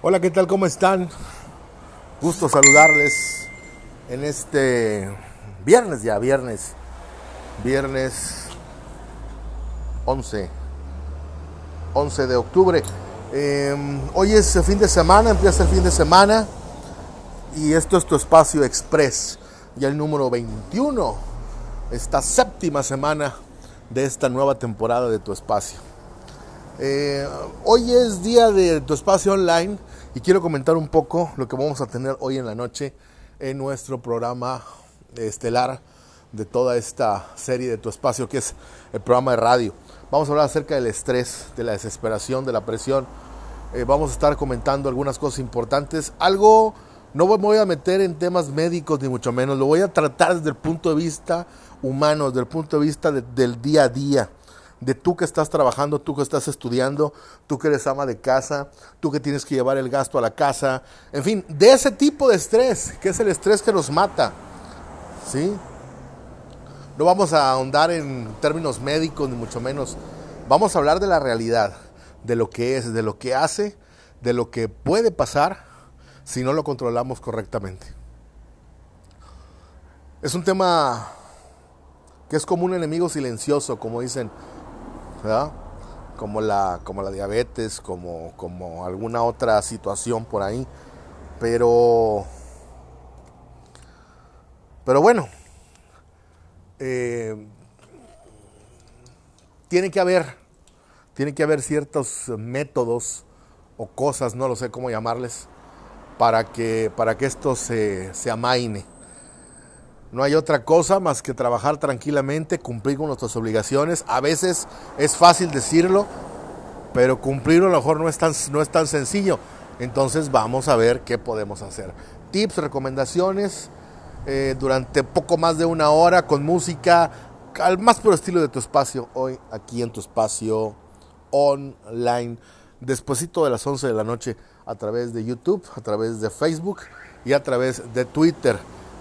Hola, ¿qué tal? ¿Cómo están? Gusto saludarles en este viernes ya, viernes, viernes 11, 11 de octubre. Eh, hoy es fin de semana, empieza el fin de semana y esto es tu espacio express, ya el número 21, esta séptima semana de esta nueva temporada de tu espacio. Eh, hoy es día de tu espacio online y quiero comentar un poco lo que vamos a tener hoy en la noche en nuestro programa estelar de toda esta serie de tu espacio que es el programa de radio. Vamos a hablar acerca del estrés, de la desesperación, de la presión. Eh, vamos a estar comentando algunas cosas importantes. Algo, no me voy a meter en temas médicos ni mucho menos, lo voy a tratar desde el punto de vista humano, desde el punto de vista de, del día a día de tú que estás trabajando, tú que estás estudiando, tú que eres ama de casa, tú que tienes que llevar el gasto a la casa, en fin, de ese tipo de estrés, que es el estrés que nos mata. ¿Sí? No vamos a ahondar en términos médicos ni mucho menos. Vamos a hablar de la realidad, de lo que es, de lo que hace, de lo que puede pasar si no lo controlamos correctamente. Es un tema que es como un enemigo silencioso, como dicen Como la, como la diabetes, como, como alguna otra situación por ahí. Pero, pero bueno, eh, tiene que haber, tiene que haber ciertos métodos o cosas, no lo sé cómo llamarles, para que, para que esto se, se amaine. No hay otra cosa más que trabajar tranquilamente, cumplir con nuestras obligaciones. A veces es fácil decirlo, pero cumplirlo a lo mejor no es tan, no es tan sencillo. Entonces vamos a ver qué podemos hacer. Tips, recomendaciones eh, durante poco más de una hora con música, al más puro estilo de tu espacio, hoy aquí en tu espacio online, despuesito de las 11 de la noche a través de YouTube, a través de Facebook y a través de Twitter.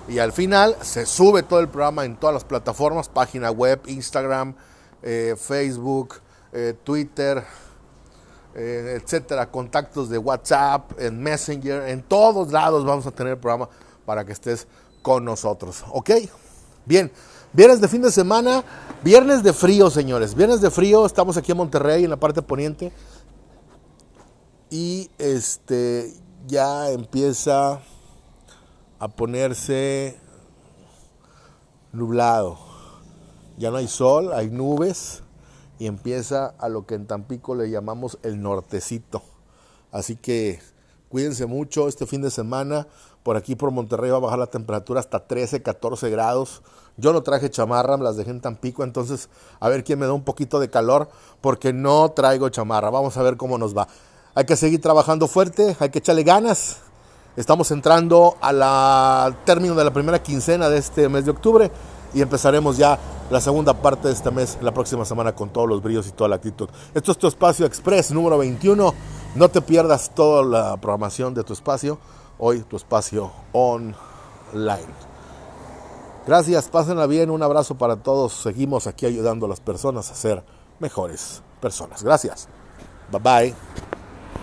Y al final se sube todo el programa en todas las plataformas, página web, Instagram, eh, Facebook, eh, Twitter, eh, etcétera, contactos de WhatsApp, en Messenger, en todos lados vamos a tener el programa para que estés con nosotros. ¿Ok? Bien, viernes de fin de semana, viernes de frío, señores, viernes de frío, estamos aquí en Monterrey, en la parte poniente, y este ya empieza a ponerse nublado. Ya no hay sol, hay nubes y empieza a lo que en Tampico le llamamos el nortecito. Así que cuídense mucho este fin de semana. Por aquí por Monterrey va a bajar la temperatura hasta 13, 14 grados. Yo no traje chamarra, me las dejé en Tampico, entonces a ver quién me da un poquito de calor porque no traigo chamarra. Vamos a ver cómo nos va. Hay que seguir trabajando fuerte, hay que echarle ganas Estamos entrando al término de la primera quincena de este mes de octubre y empezaremos ya la segunda parte de este mes, la próxima semana, con todos los brillos y toda la actitud. Esto es tu espacio express número 21. No te pierdas toda la programación de tu espacio. Hoy tu espacio online. Gracias, pásenla bien. Un abrazo para todos. Seguimos aquí ayudando a las personas a ser mejores personas. Gracias. Bye bye.